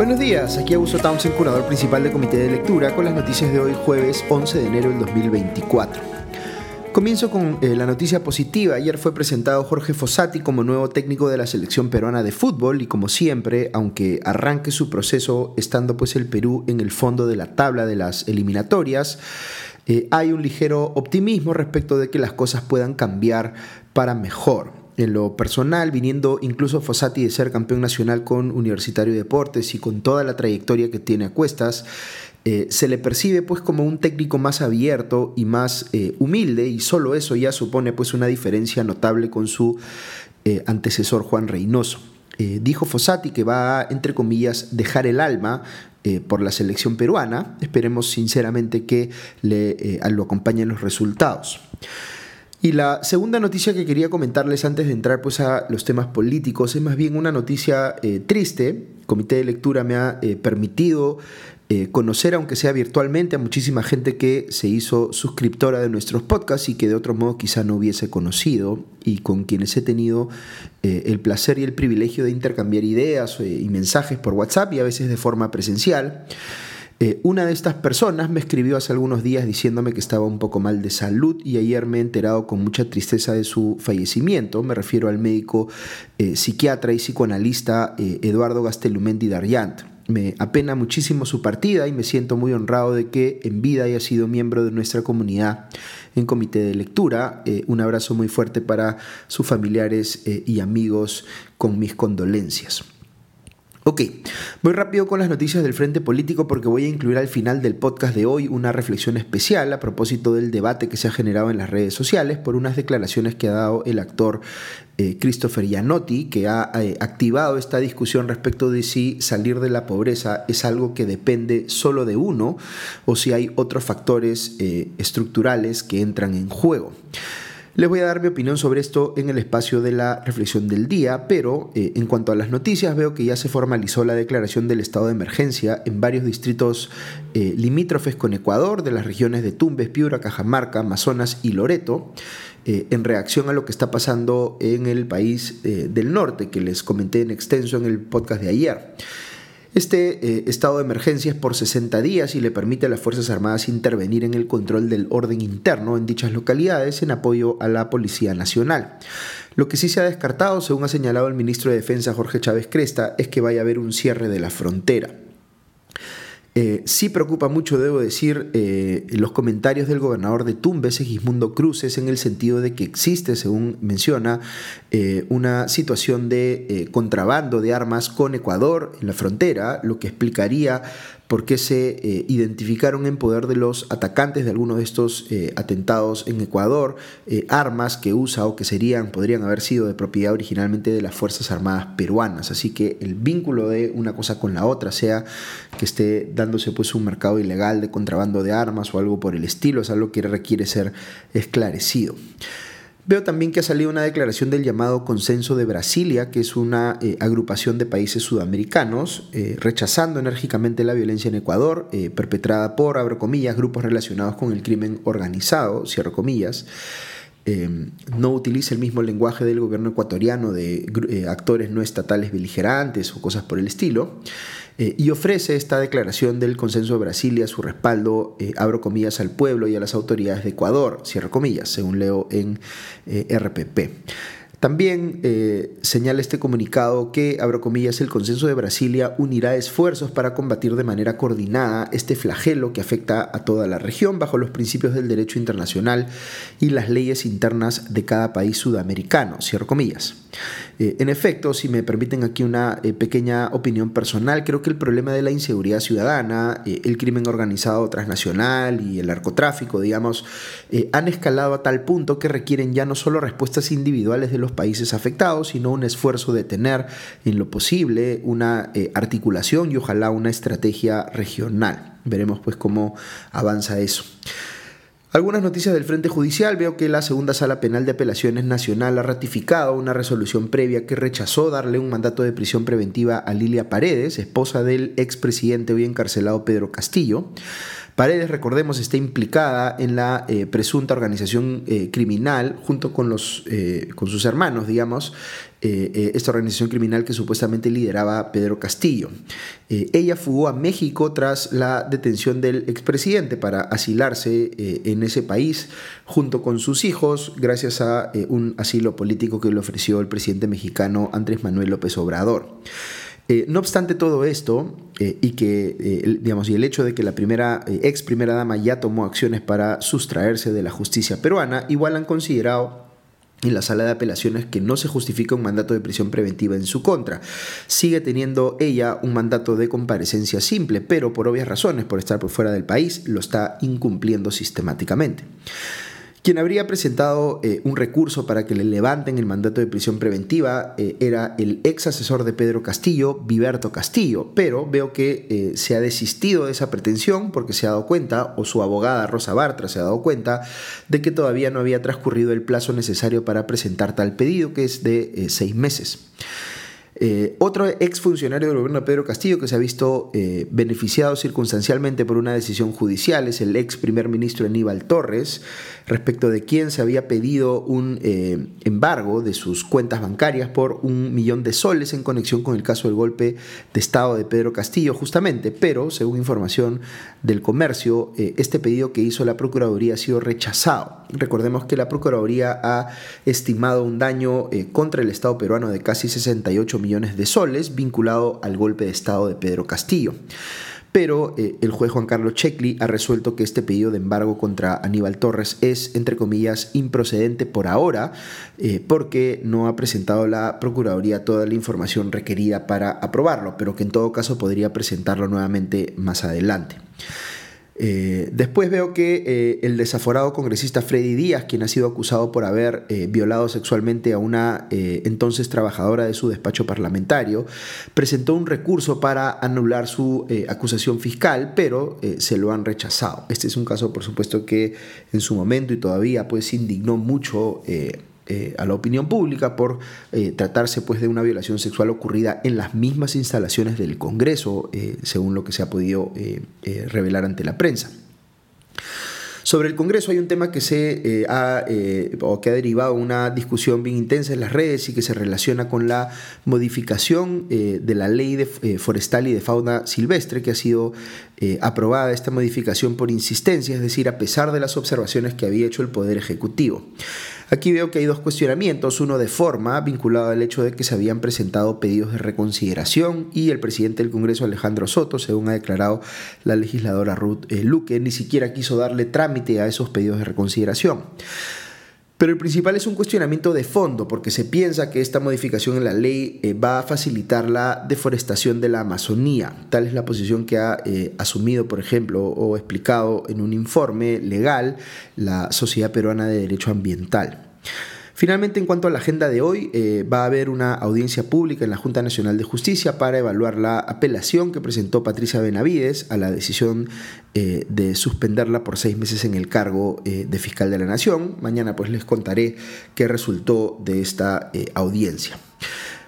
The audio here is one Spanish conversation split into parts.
Buenos días, aquí Augusto Townsend, curador principal del Comité de Lectura, con las noticias de hoy jueves 11 de enero del 2024. Comienzo con eh, la noticia positiva. Ayer fue presentado Jorge Fossati como nuevo técnico de la selección peruana de fútbol y como siempre, aunque arranque su proceso estando pues el Perú en el fondo de la tabla de las eliminatorias, eh, hay un ligero optimismo respecto de que las cosas puedan cambiar para mejor en lo personal, viniendo incluso Fossati de ser campeón nacional con Universitario de Deportes y con toda la trayectoria que tiene a cuestas, eh, se le percibe pues como un técnico más abierto y más eh, humilde y solo eso ya supone pues una diferencia notable con su eh, antecesor Juan Reynoso. dijo Fossati que va a, entre comillas, dejar el alma por la selección peruana. Esperemos sinceramente que le, lo acompañen los resultados. Y la segunda noticia que quería comentarles antes de entrar pues, a los temas políticos es más bien una noticia eh, triste. El comité de lectura me ha eh, permitido eh, conocer, aunque sea virtualmente, a muchísima gente que se hizo suscriptora de nuestros podcasts y que de otro modo quizá no hubiese conocido y con quienes he tenido el placer y el privilegio de intercambiar ideas y mensajes por WhatsApp y a veces de forma presencial. Eh, una de estas personas me escribió hace algunos días diciéndome que estaba un poco mal de salud y ayer me he enterado con mucha tristeza de su fallecimiento. Me refiero al médico eh, psiquiatra y psicoanalista eh, Eduardo Gastelumendi Darriant. Me apena muchísimo su partida y me siento muy honrado de que en vida haya sido miembro de nuestra comunidad en comité de lectura. un abrazo muy fuerte para sus familiares y amigos con mis condolencias. Ok, voy rápido con las noticias del Frente Político porque voy a incluir al final del podcast de hoy una reflexión especial a propósito del debate que se ha generado en las redes sociales por unas declaraciones que ha dado el actor eh, Christopher Gianotti, que ha eh, activado esta discusión respecto de si salir de la pobreza es algo que depende solo de uno o si hay otros factores eh, estructurales que entran en juego. Les voy a dar mi opinión sobre esto en el espacio de la reflexión del día, pero eh, en cuanto a las noticias veo que ya se formalizó la declaración del estado de emergencia en varios distritos eh, limítrofes con Ecuador, de las regiones de Tumbes, Piura, Cajamarca, Amazonas y Loreto. Eh, en reacción a lo que está pasando en el país del norte, que les comenté en extenso en el podcast de ayer. Este eh, estado de emergencia es por 60 días y le permite a las Fuerzas Armadas intervenir en el control del orden interno en dichas localidades en apoyo a la Policía Nacional. Lo que sí se ha descartado, según ha señalado el ministro de Defensa Jorge Chávez Cresta, es que vaya a haber un cierre de la frontera. Eh, sí preocupa mucho, debo decir, eh, los comentarios del gobernador de Tumbes, Segismundo Cruces, en el sentido de que existe, según menciona, eh, una situación de contrabando de armas con Ecuador en la frontera, lo que explicaría porque se eh, identificaron en poder de los atacantes de algunos de estos eh, atentados en Ecuador eh, armas que usa o que serían, podrían haber sido de propiedad originalmente de las Fuerzas Armadas peruanas. Así que el vínculo de una cosa con la otra, sea que esté dándose pues un mercado ilegal de contrabando de armas o algo por el estilo, es algo que requiere ser esclarecido. Veo también que ha salido una declaración del llamado Consenso de Brasilia, que es una eh, agrupación de países sudamericanos, eh, rechazando enérgicamente la violencia en Ecuador, eh, perpetrada por, abro comillas, grupos relacionados con el crimen organizado, cierro comillas. no utiliza el mismo lenguaje del gobierno ecuatoriano de actores no estatales beligerantes o cosas por el estilo. Eh, y ofrece esta declaración del Consenso de Brasilia su respaldo, eh, abro comillas, al pueblo y a las autoridades de Ecuador, cierro comillas, según leo en eh, RPP. También eh, señala este comunicado que, abro comillas, el consenso de Brasilia unirá esfuerzos para combatir de manera coordinada este flagelo que afecta a toda la región bajo los principios del derecho internacional y las leyes internas de cada país sudamericano, cierro comillas. Eh, en efecto, si me permiten aquí una eh, pequeña opinión personal, creo que el problema de la inseguridad ciudadana, el crimen organizado transnacional y el narcotráfico, digamos, han escalado a tal punto que requieren ya no solo respuestas individuales de los países afectados, sino un esfuerzo de tener en lo posible una eh, articulación y ojalá una estrategia regional. Veremos pues cómo avanza eso. Algunas noticias del Frente Judicial. Veo que la Segunda Sala Penal de Apelaciones Nacional ha ratificado una resolución previa que rechazó darle un mandato de prisión preventiva a Lilia Paredes, esposa del expresidente hoy encarcelado Pedro Castillo Paredes, recordemos, está implicada en la presunta organización criminal junto con, los, con sus hermanos, digamos, esta organización criminal que supuestamente lideraba Pedro Castillo. ella fugó a México tras la detención del expresidente para asilarse en ese país junto con sus hijos gracias a un asilo político que le ofreció el presidente mexicano Andrés Manuel López Obrador. Eh, no obstante todo esto, eh, y que eh, digamos, y el hecho de que la primera, ex primera dama ya tomó acciones para sustraerse de la justicia peruana, igual han considerado en la sala de apelaciones que no se justifica un mandato de prisión preventiva en su contra. Sigue teniendo ella un mandato de comparecencia simple, pero por obvias razones, por estar por fuera del país, lo está incumpliendo sistemáticamente. Quien habría presentado eh, un recurso para que le levanten el mandato de prisión preventiva eh, era el ex asesor de Pedro Castillo, Viberto Castillo, pero veo que eh, se ha desistido de esa pretensión porque se ha dado cuenta, o su abogada Rosa Bartra se ha dado cuenta, de que todavía no había transcurrido el plazo necesario para presentar tal pedido, que es de seis meses. Eh, otro exfuncionario del gobierno Pedro Castillo que se ha visto eh, beneficiado circunstancialmente por una decisión judicial es el ex primer ministro Aníbal Torres, respecto de quien se había pedido un eh, embargo de sus cuentas bancarias por un millón de soles en conexión con el caso del golpe de Estado de Pedro Castillo, justamente, pero según información del comercio, este pedido que hizo la Procuraduría ha sido rechazado. Recordemos que la Procuraduría ha estimado un daño contra el Estado peruano de casi 68 millones de soles vinculado al golpe de Estado de Pedro Castillo. Pero eh, el juez Juan Carlos Checli ha resuelto que este pedido de embargo contra Aníbal Torres es, entre comillas, improcedente por ahora, eh, porque no ha presentado la Procuraduría toda la información requerida para aprobarlo, pero que en todo caso podría presentarlo nuevamente más adelante. Eh, después veo que eh, el desaforado congresista Freddy Díaz, quien ha sido acusado por haber eh, violado sexualmente a una entonces trabajadora de su despacho parlamentario, presentó un recurso para anular su acusación fiscal, pero se lo han rechazado. Este es un caso, por supuesto, que en su momento y todavía pues indignó mucho eh, a la opinión pública por eh, tratarse pues, de una violación sexual ocurrida en las mismas instalaciones del Congreso, eh, según lo que se ha podido revelar ante la prensa. Sobre el Congreso hay un tema que se ha o que ha derivado una discusión bien intensa en las redes y que se relaciona con la modificación de la ley de, forestal y de fauna silvestre que ha sido aprobada esta modificación por insistencia, es decir, a pesar de las observaciones que había hecho el Poder Ejecutivo. Aquí veo que hay dos cuestionamientos, uno de forma, vinculado al hecho de que se habían presentado pedidos de reconsideración y el presidente del Congreso, Alejandro Soto, según ha declarado la legisladora Ruth eh, Luque, ni siquiera quiso darle trámite a esos pedidos de reconsideración. Pero el principal es un cuestionamiento de fondo, porque se piensa que esta modificación en la ley eh, va a facilitar la deforestación de la Amazonía. Tal es la posición que ha eh, asumido, por ejemplo, o explicado en un informe legal la Sociedad Peruana de Derecho Ambiental. Finalmente, en cuanto a la agenda de hoy, eh, va a haber una audiencia pública en la Junta Nacional de Justicia para evaluar la apelación que presentó Patricia Benavides a la decisión eh, de suspenderla por seis meses en el cargo eh, de fiscal de la Nación. Mañana pues les contaré qué resultó de esta audiencia.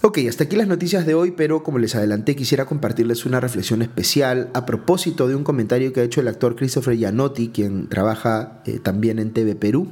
Ok, hasta aquí las noticias de hoy, pero como les adelanté, quisiera compartirles una reflexión especial a propósito de un comentario que ha hecho el actor Christopher Gianotti, quien trabaja también en TV Perú.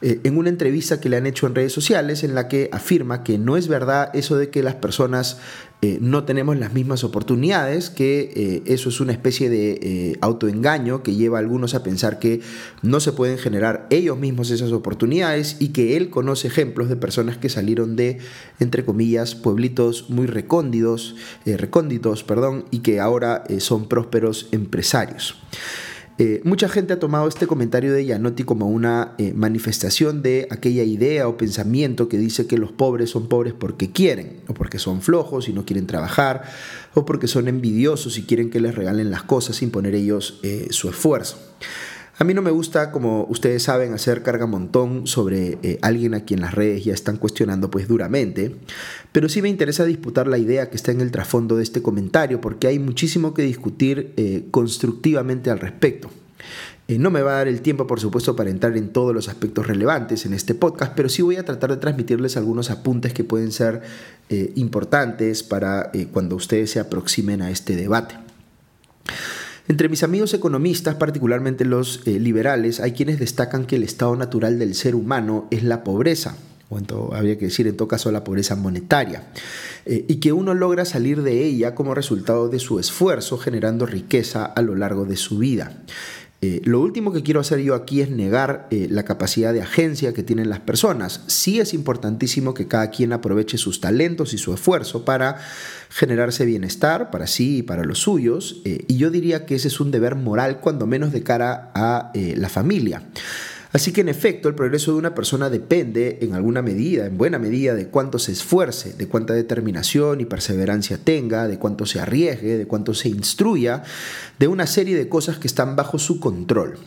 Eh, en una entrevista que le han hecho en redes sociales en la que afirma que no es verdad eso de que las personas eh, no tenemos las mismas oportunidades, que eh, eso es una especie de autoengaño que lleva a algunos a pensar que no se pueden generar ellos mismos esas oportunidades y que él conoce ejemplos de personas que salieron de, entre comillas, pueblitos muy recónditos, recónditos perdón, y que ahora son prósperos empresarios. Eh, mucha gente ha tomado este comentario de Yanotti como una eh, manifestación de aquella idea o pensamiento que dice que los pobres son pobres porque quieren, o porque son flojos y no quieren trabajar, o porque son envidiosos y quieren que les regalen las cosas sin poner ellos eh, su esfuerzo. A mí no me gusta, como ustedes saben, hacer carga montón sobre alguien a quien las redes ya están cuestionando pues duramente, pero sí me interesa disputar la idea que está en el trasfondo de este comentario porque hay muchísimo que discutir constructivamente al respecto. Eh, no me va a dar el tiempo, por supuesto, para entrar en todos los aspectos relevantes en este podcast, pero sí voy a tratar de transmitirles algunos apuntes que pueden ser eh, importantes para eh, cuando ustedes se aproximen a este debate. Entre mis amigos economistas, particularmente los eh, liberales, hay quienes destacan que el estado natural del ser humano es la pobreza, o habría que decir en todo caso la pobreza monetaria, eh, y que uno logra salir de ella como resultado de su esfuerzo generando riqueza a lo largo de su vida. Eh, lo último que quiero hacer yo aquí es negar eh, la capacidad de agencia que tienen las personas. Sí es importantísimo que cada quien aproveche sus talentos y su esfuerzo para generarse bienestar para sí y para los suyos. y yo diría que ese es un deber moral, cuando menos de cara a la familia. Así que en efecto el progreso de una persona depende en alguna medida, en buena medida, de cuánto se esfuerce, de cuánta determinación y perseverancia tenga, de cuánto se arriesgue, de cuánto se instruya, de una serie de cosas que están bajo su control.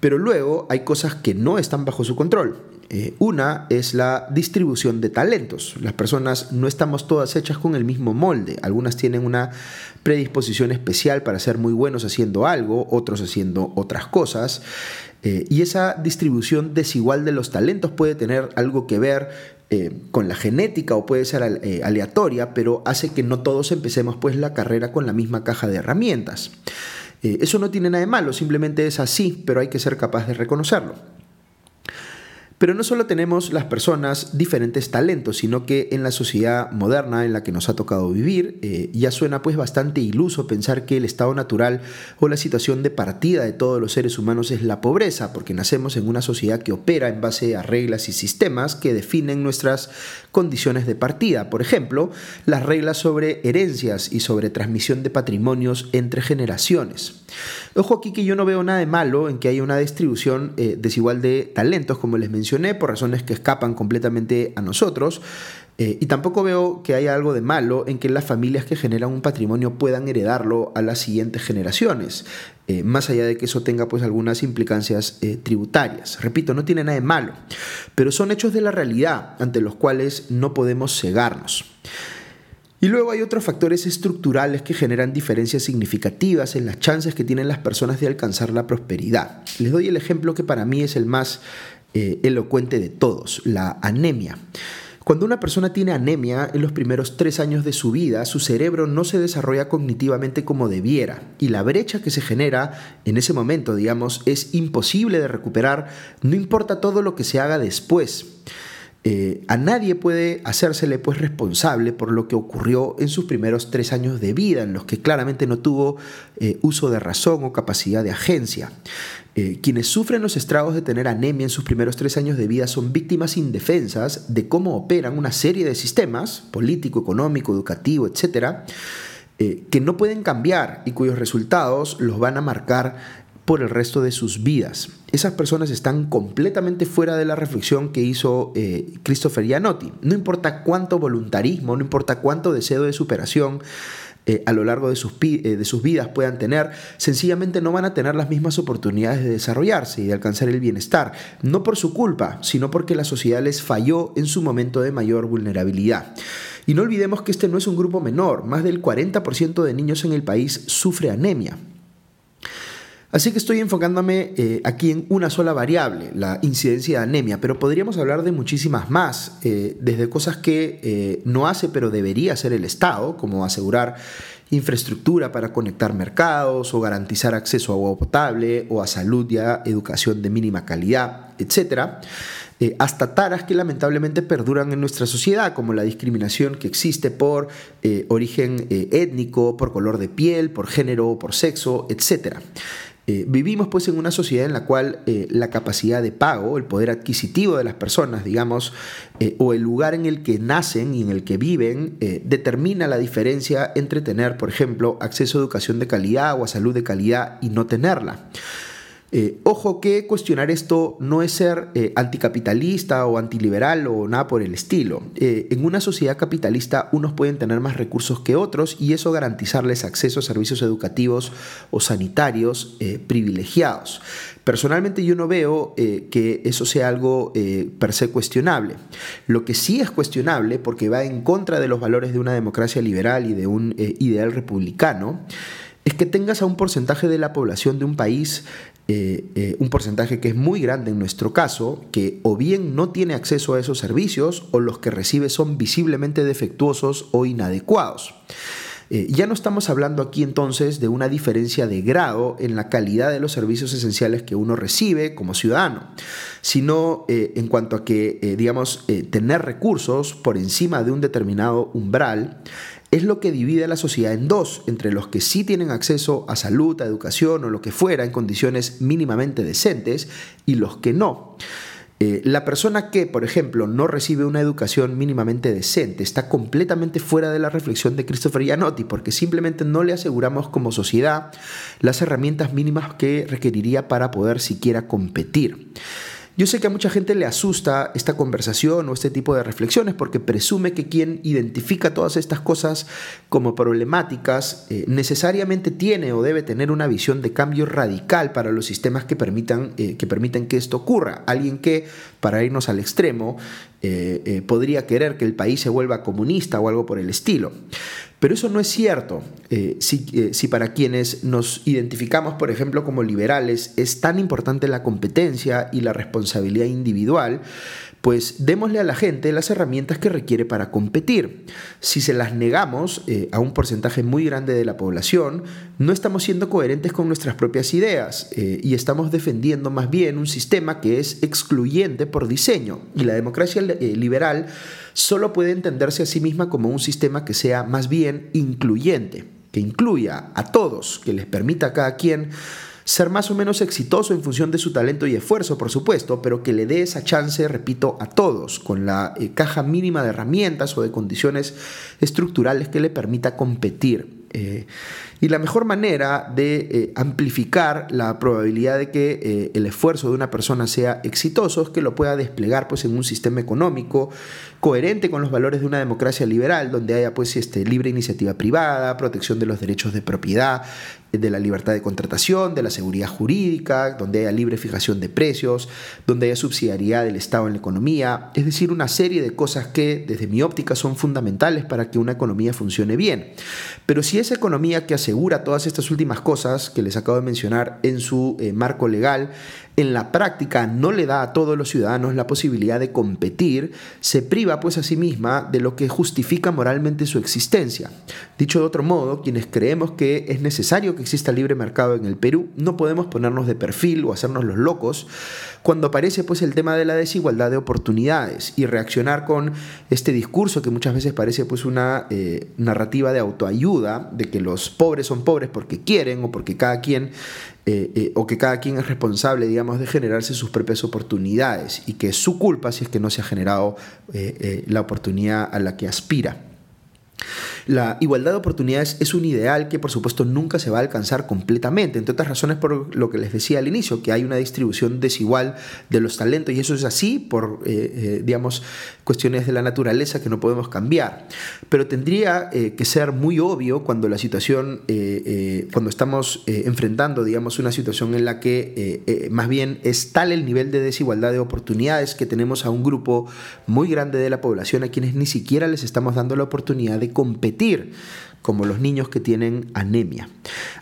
Pero luego hay cosas que no están bajo su control. Eh, una es la distribución de talentos. Las personas no estamos todas hechas con el mismo molde. Algunas tienen una predisposición especial para ser muy buenos haciendo algo, otros haciendo otras cosas. Eh, y esa distribución desigual de los talentos puede tener algo que ver eh, con la genética o puede ser eh, aleatoria, pero hace que no todos empecemos pues la carrera con la misma caja de herramientas. eso no tiene nada de malo, simplemente es así, pero hay que ser capaz de reconocerlo. Pero no solo tenemos las personas diferentes talentos, sino que en la sociedad moderna en la que nos ha tocado vivir, eh, ya suena pues bastante iluso pensar que el estado natural o la situación de partida de todos los seres humanos es la pobreza, porque nacemos en una sociedad que opera en base a reglas y sistemas que definen nuestras condiciones de partida. Por ejemplo, las reglas sobre herencias y sobre transmisión de patrimonios entre generaciones. Ojo aquí que yo no veo nada de malo en que haya una distribución eh, desigual de talentos, como les mencioné, por razones que escapan completamente a nosotros. Eh, y tampoco veo que haya algo de malo en que las familias que generan un patrimonio puedan heredarlo a las siguientes generaciones, eh, más allá de que eso tenga pues algunas implicancias tributarias. Repito, no tiene nada de malo, pero son hechos de la realidad ante los cuales no podemos cegarnos. Y luego hay otros factores estructurales que generan diferencias significativas en las chances que tienen las personas de alcanzar la prosperidad. Les doy el ejemplo que para mí es el más eh, elocuente de todos, la anemia. Cuando una persona tiene anemia en los primeros tres años de su vida, su cerebro no se desarrolla cognitivamente como debiera y la brecha que se genera en ese momento, digamos, es imposible de recuperar, no importa todo lo que se haga después. Eh, a nadie puede hacérsele pues responsable por lo que ocurrió en sus primeros tres años de vida, en los que claramente no tuvo eh, uso de razón o capacidad de agencia. Eh, quienes sufren los estragos de tener anemia en sus primeros tres años de vida son víctimas indefensas de cómo operan una serie de sistemas, político, económico, educativo, etcétera, que no pueden cambiar y cuyos resultados los van a marcar por el resto de sus vidas. Esas personas están completamente fuera de la reflexión que hizo eh, Christopher Gianotti. No importa cuánto voluntarismo, no importa cuánto deseo de superación eh, a lo largo de sus, eh, de sus vidas puedan tener, sencillamente no van a tener las mismas oportunidades de desarrollarse y de alcanzar el bienestar, no por su culpa, sino porque la sociedad les falló en su momento de mayor vulnerabilidad. Y no olvidemos que este no es un grupo menor, más del 40% de niños en el país sufre anemia. Así que estoy enfocándome eh, aquí en una sola variable, la incidencia de anemia, pero podríamos hablar de muchísimas más, eh, desde cosas que eh, no hace pero debería hacer el Estado, como asegurar infraestructura para conectar mercados o garantizar acceso a agua potable o a salud y a educación de mínima calidad, etc. hasta taras que lamentablemente perduran en nuestra sociedad, como la discriminación que existe por origen étnico, por color de piel, por género, por sexo, etc. Eh, vivimos pues en una sociedad en la cual eh, la capacidad de pago, el poder adquisitivo de las personas, digamos, eh, o el lugar en el que nacen y en el que viven, determina la diferencia entre tener, por ejemplo, acceso a educación de calidad o a salud de calidad y no tenerla. Eh, ojo que cuestionar esto no es ser eh, anticapitalista o antiliberal o nada por el estilo. Eh, en una sociedad capitalista unos pueden tener más recursos que otros y eso garantizarles acceso a servicios educativos o sanitarios privilegiados. Personalmente yo no veo que eso sea algo per se cuestionable. Lo que sí es cuestionable, porque va en contra de los valores de una democracia liberal y de un ideal republicano, es que tengas a un porcentaje de la población de un país eh, eh, un porcentaje que es muy grande en nuestro caso, que o bien no tiene acceso a esos servicios o los que recibe son visiblemente defectuosos o inadecuados. Eh, ya no estamos hablando aquí entonces de una diferencia de grado en la calidad de los servicios esenciales que uno recibe como ciudadano, sino en cuanto a que, digamos, tener recursos por encima de un determinado umbral es lo que divide a la sociedad en dos, entre los que sí tienen acceso a salud, a educación o lo que fuera en condiciones mínimamente decentes y los que no. Eh, la persona que, por ejemplo, no recibe una educación mínimamente decente está completamente fuera de la reflexión de Christopher Gianotti porque simplemente no le aseguramos como sociedad las herramientas mínimas que requeriría para poder siquiera competir. Yo sé que a mucha gente le asusta esta conversación o este tipo de reflexiones porque presume que quien identifica todas estas cosas como problemáticas eh, necesariamente tiene o debe tener una visión de cambio radical para los sistemas que permitan, eh, que, que esto ocurra. Alguien que, para irnos al extremo, eh, podría querer que el país se vuelva comunista o algo por el estilo. Pero eso no es cierto. Eh, eh, si, para quienes nos identificamos, por ejemplo, como liberales, es tan importante la competencia y la responsabilidad individual, pues démosle a la gente las herramientas que requiere para competir. Si se las negamos eh, a un porcentaje muy grande de la población, no estamos siendo coherentes con nuestras propias ideas y estamos defendiendo más bien un sistema que es excluyente por diseño. Y la democracia liberal solo puede entenderse a sí misma como un sistema que sea más bien incluyente, que incluya a todos, que les permita a cada quien ser más o menos exitoso en función de su talento y esfuerzo, por supuesto, pero que le dé esa chance, repito, a todos, con la eh, caja mínima de herramientas o de condiciones estructurales que le permita competir. Eh, y la mejor manera de eh, amplificar la probabilidad de que el esfuerzo de una persona sea exitoso es que lo pueda desplegar pues, en un sistema económico coherente con los valores de una democracia liberal, donde haya pues, este, libre iniciativa privada, protección de los derechos de propiedad, de la libertad de contratación, de la seguridad jurídica, donde haya libre fijación de precios, donde haya subsidiariedad del Estado en la economía, es decir, una serie de cosas que desde mi óptica son fundamentales para que una economía funcione bien. Pero si esa economía que asegura todas estas últimas cosas que les acabo de mencionar en su eh, marco legal, en la práctica no le da a todos los ciudadanos la posibilidad de competir, se priva pues a sí misma de lo que justifica moralmente su existencia. Dicho de otro modo, quienes creemos que es necesario que exista libre mercado en el Perú, no podemos ponernos de perfil o hacernos los locos cuando aparece pues el tema de la desigualdad de oportunidades y reaccionar con este discurso que muchas veces parece pues una eh, narrativa de autoayuda, de que los pobres son pobres porque quieren o porque cada quien eh, eh, o que cada quien es responsable, digamos, de generarse sus propias oportunidades y que es su culpa si es que no se ha generado la oportunidad a la que aspira. La igualdad de oportunidades es un ideal que por supuesto nunca se va a alcanzar completamente, entre otras razones por lo que les decía al inicio, que hay una distribución desigual de los talentos y eso es así por, eh, eh, digamos, cuestiones de la naturaleza que no podemos cambiar. Pero tendría eh, que ser muy obvio cuando la situación, cuando estamos enfrentando, digamos, una situación en la que más bien es tal el nivel de desigualdad de oportunidades que tenemos a un grupo muy grande de la población a quienes ni siquiera les estamos dando la oportunidad de competir como los niños que tienen anemia.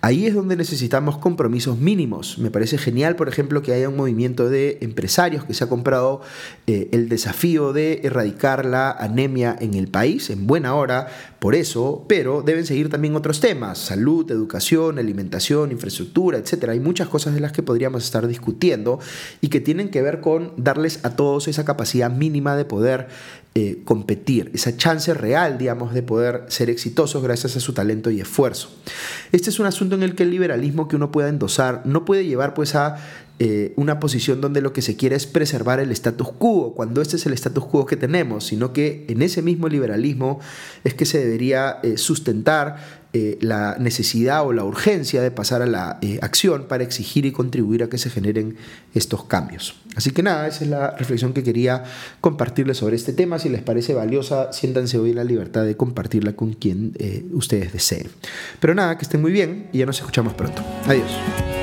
Ahí es donde necesitamos compromisos mínimos. Me parece genial, por ejemplo, que haya un movimiento de empresarios que se ha comprado eh, el desafío de erradicar la anemia en el país, en buena hora, por eso, pero deben seguir también otros temas, salud, educación, alimentación, infraestructura, etc. Hay muchas cosas de las que podríamos estar discutiendo y que tienen que ver con darles a todos esa capacidad mínima de poder eh, competir, esa chance real, digamos, de poder ser exitosos gracias a su talento y esfuerzo. Este es un asunto en el que el liberalismo que uno pueda endosar no puede llevar pues a eh, una posición donde lo que se quiere es preservar el status quo, cuando este es el status quo que tenemos, sino que en ese mismo liberalismo es que se debería eh, sustentar eh, la necesidad o la urgencia de pasar a la acción para exigir y contribuir a que se generen estos cambios. Así que nada, esa es la reflexión que quería compartirles sobre este tema. Si les parece valiosa, siéntanse hoy en la libertad de compartirla con quien ustedes deseen. Pero nada, que estén muy bien y ya nos escuchamos pronto. Adiós.